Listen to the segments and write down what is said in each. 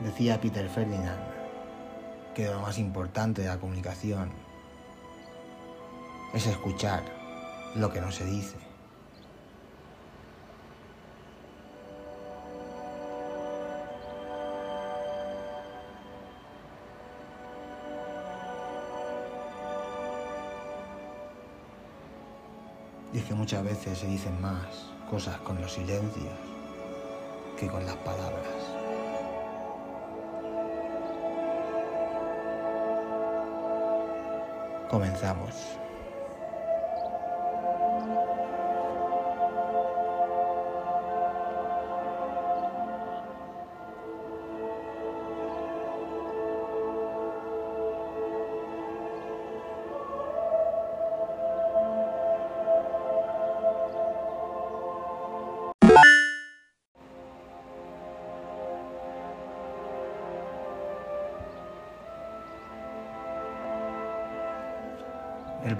Decía Peter Ferdinand que lo más importante de la comunicación es escuchar lo que no se dice. Y es que muchas veces se dicen más cosas con los silencios que con las palabras. Comenzamos.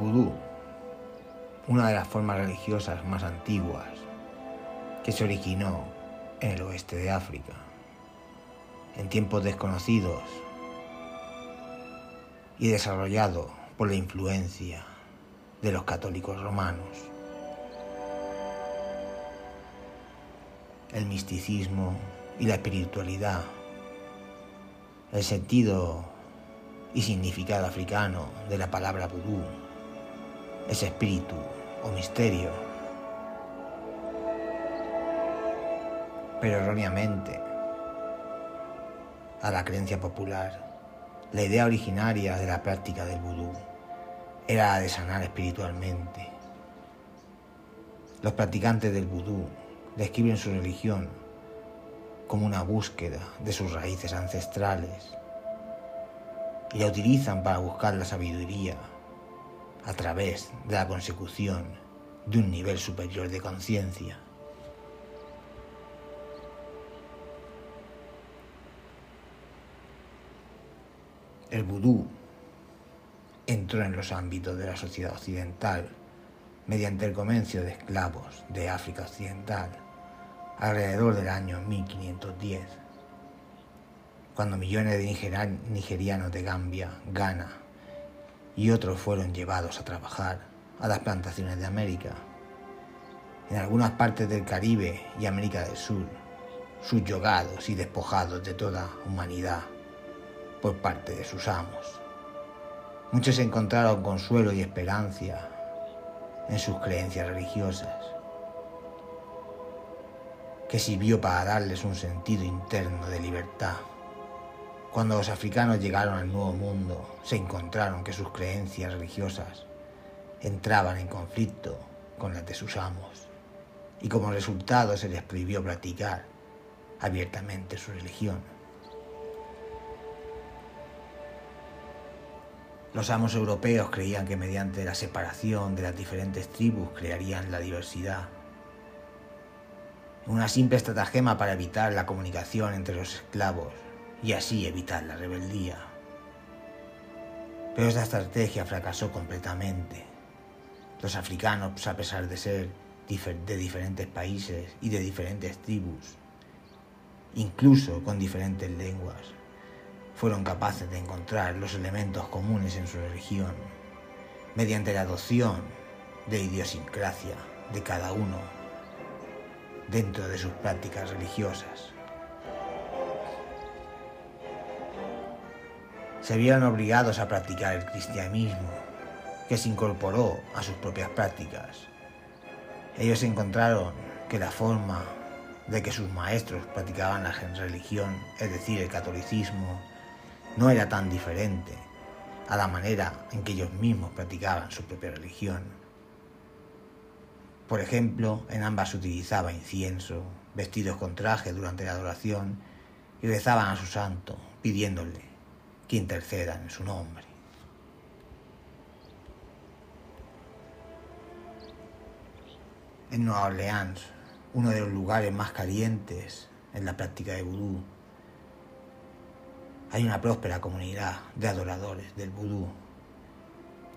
Vudú, una de las formas religiosas más antiguas que se originó en el oeste de África, en tiempos desconocidos y desarrollado por la influencia de los católicos romanos. El misticismo y la espiritualidad, el sentido y significado africano de la palabra vudú ese espíritu o misterio. Pero erróneamente, a la creencia popular, la idea originaria de la práctica del vudú era la de sanar espiritualmente. Los practicantes del vudú describen su religión como una búsqueda de sus raíces ancestrales y la utilizan para buscar la sabiduría a través de la consecución de un nivel superior de conciencia. El vudú entró en los ámbitos de la sociedad occidental mediante el comercio de esclavos de África Occidental alrededor del año 1510, cuando millones de nigerianos de Gambia, Ghana, y otros fueron llevados a trabajar a las plantaciones de América. En algunas partes del Caribe y América del Sur, subyogados y despojados de toda humanidad por parte de sus amos. Muchos encontraron consuelo y esperanza en sus creencias religiosas, que sirvió para darles un sentido interno de libertad. Cuando los africanos llegaron al Nuevo Mundo, se encontraron que sus creencias religiosas entraban en conflicto con las de sus amos, y como resultado se les prohibió practicar abiertamente su religión. Los amos europeos creían que mediante la separación de las diferentes tribus crearían la diversidad. Una simple estratagema para evitar la comunicación entre los esclavos y así evitar la rebeldía. Pero esta estrategia fracasó completamente. Los africanos, a pesar de ser de diferentes países y de diferentes tribus, incluso con diferentes lenguas, fueron capaces de encontrar los elementos comunes en su religión mediante la adopción de idiosincrasia de cada uno dentro de sus prácticas religiosas. Se vieron obligados a practicar el cristianismo, que se incorporó a sus propias prácticas. Ellos encontraron que la forma de que sus maestros practicaban la religión, es decir, el catolicismo, no era tan diferente a la manera en que ellos mismos practicaban su propia religión. Por ejemplo, en ambas se utilizaba incienso, vestidos con traje durante la adoración y rezaban a su santo, pidiéndole que intercedan en su nombre. En Nueva Orleans, uno de los lugares más calientes en la práctica de vudú, hay una próspera comunidad de adoradores del vudú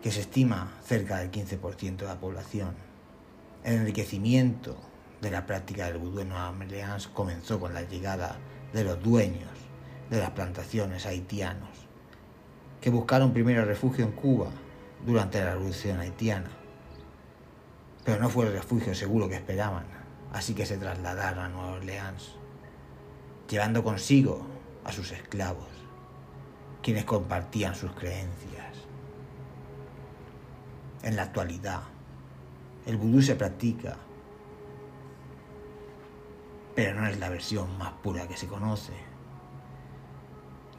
que se estima cerca del 15% de la población. El enriquecimiento de la práctica del vudú en Nueva Orleans comenzó con la llegada de los dueños de las plantaciones haitianos, que buscaron primero refugio en Cuba durante la Revolución haitiana. Pero no fue el refugio seguro que esperaban, así que se trasladaron a Nueva Orleans, llevando consigo a sus esclavos, quienes compartían sus creencias. En la actualidad, el vudú se practica, pero no es la versión más pura que se conoce.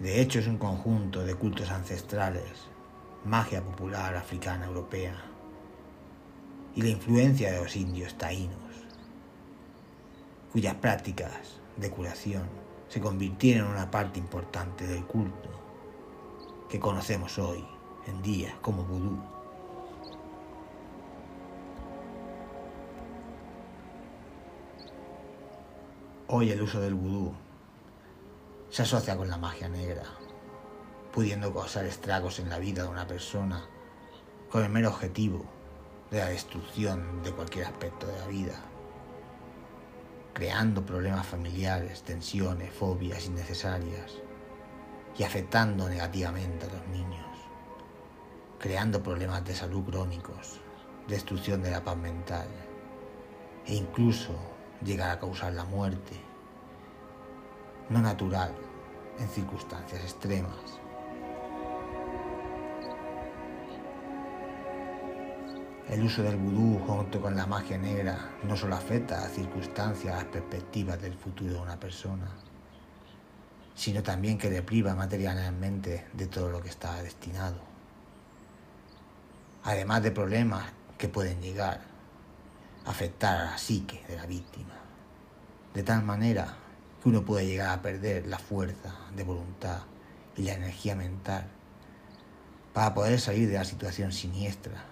De hecho, es un conjunto de cultos ancestrales, magia popular africana europea y la influencia de los indios taínos, cuyas prácticas de curación se convirtieron en una parte importante del culto que conocemos hoy en día como vudú. Hoy el uso del vudú se asocia con la magia negra, pudiendo causar estragos en la vida de una persona con el mero objetivo de la destrucción de cualquier aspecto de la vida, creando problemas familiares, tensiones, fobias innecesarias y afectando negativamente a los niños, creando problemas de salud crónicos, destrucción de la paz mental e incluso llegar a causar la muerte, no natural, en circunstancias extremas. El uso del vudú junto con la magia negra no solo afecta a circunstancias, a perspectivas del futuro de una persona, sino también que le priva materialmente de todo lo que estaba destinado. Además de problemas que pueden llegar a afectar a la psique de la víctima, de tal manera que uno puede llegar a perder la fuerza de voluntad y la energía mental para poder salir de la situación siniestra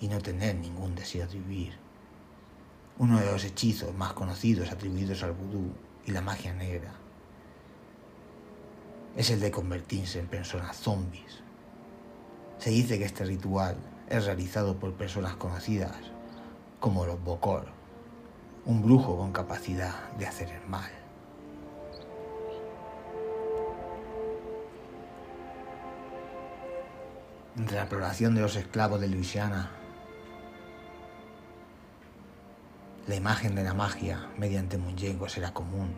y no tener ningún deseo de vivir. Uno de los hechizos más conocidos atribuidos al vudú y la magia negra es el de convertirse en personas zombies. Se dice que este ritual es realizado por personas conocidas como los Bokor un brujo con capacidad de hacer el mal. Entre la población de los esclavos de Luisiana, la imagen de la magia mediante muñecos era común.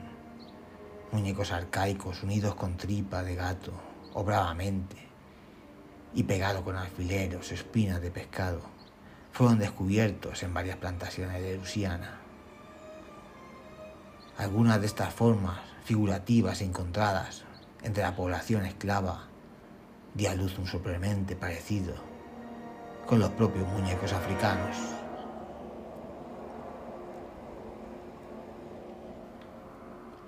Muñecos arcaicos unidos con tripa de gato o bravamente y pegados con alfileros, espinas de pescado, fueron descubiertos en varias plantaciones de Luisiana. Algunas de estas formas figurativas encontradas entre la población esclava di a luz un sorprendente parecido con los propios muñecos africanos.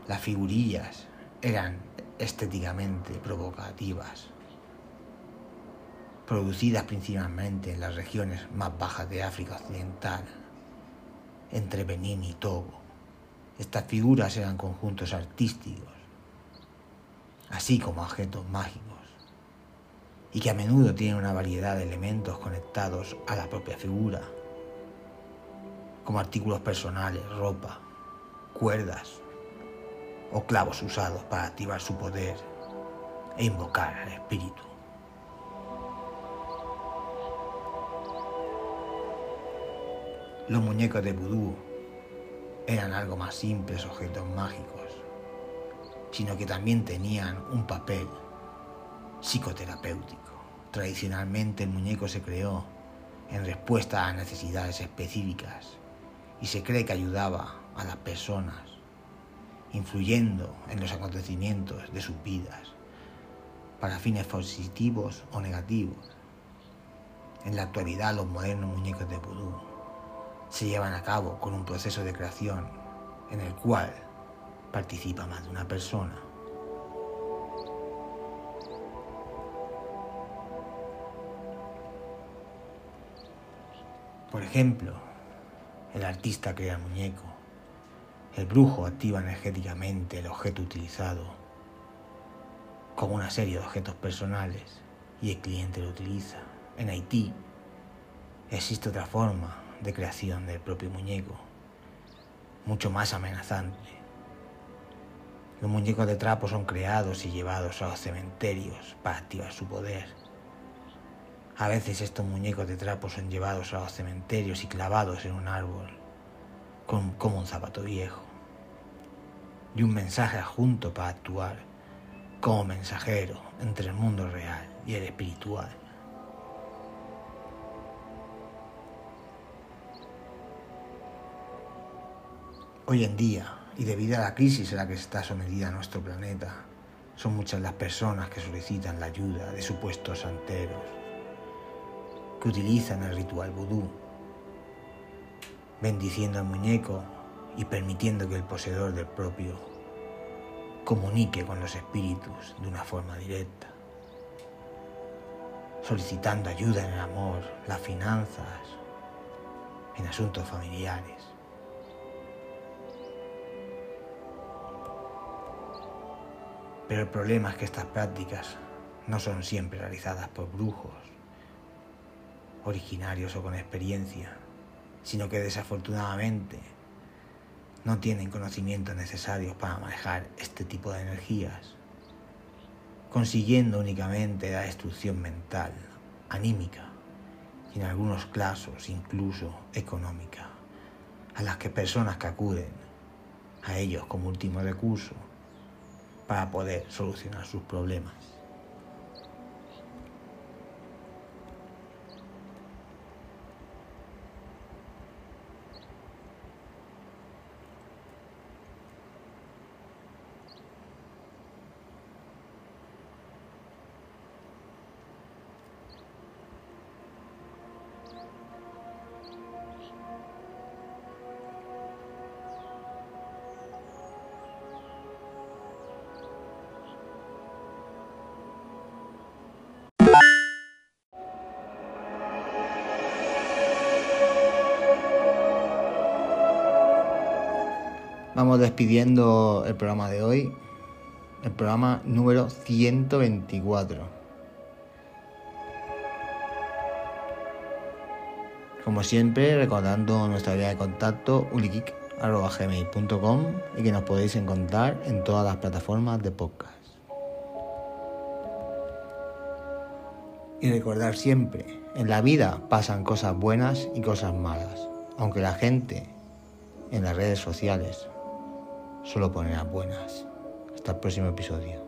Las figurillas eran estéticamente provocativas, producidas principalmente en las regiones más bajas de África Occidental, entre Benín y Togo estas figuras eran conjuntos artísticos, así como objetos mágicos, y que a menudo tienen una variedad de elementos conectados a la propia figura, como artículos personales, ropa, cuerdas o clavos usados para activar su poder e invocar al espíritu. Los muñecos de vudú eran algo más simples objetos mágicos, sino que también tenían un papel psicoterapéutico. Tradicionalmente el muñeco se creó en respuesta a necesidades específicas y se cree que ayudaba a las personas, influyendo en los acontecimientos de sus vidas para fines positivos o negativos. En la actualidad los modernos muñecos de vudú se llevan a cabo con un proceso de creación en el cual participa más de una persona. Por ejemplo, el artista crea el muñeco, el brujo activa energéticamente el objeto utilizado como una serie de objetos personales y el cliente lo utiliza. En Haití existe otra forma de creación del propio muñeco, mucho más amenazante. Los muñecos de trapo son creados y llevados a los cementerios para activar su poder. A veces estos muñecos de trapo son llevados a los cementerios y clavados en un árbol, como un zapato viejo. Y un mensaje adjunto para actuar como mensajero entre el mundo real y el espiritual. Hoy en día, y debido a la crisis a la que está sometida nuestro planeta, son muchas las personas que solicitan la ayuda de supuestos santeros, que utilizan el ritual vudú, bendiciendo al muñeco y permitiendo que el poseedor del propio comunique con los espíritus de una forma directa, solicitando ayuda en el amor, las finanzas, en asuntos familiares. Pero el problema es que estas prácticas no son siempre realizadas por brujos, originarios o con experiencia, sino que desafortunadamente no tienen conocimientos necesarios para manejar este tipo de energías, consiguiendo únicamente la destrucción mental, anímica y en algunos casos incluso económica, a las que personas que acuden a ellos como último recurso para poder solucionar sus problemas. Vamos despidiendo el programa de hoy, el programa número 124. Como siempre, recordando nuestra vía de contacto ulikik.gmail.com y que nos podéis encontrar en todas las plataformas de podcast. Y recordar siempre, en la vida pasan cosas buenas y cosas malas, aunque la gente en las redes sociales solo a buenas. Hasta el próximo episodio.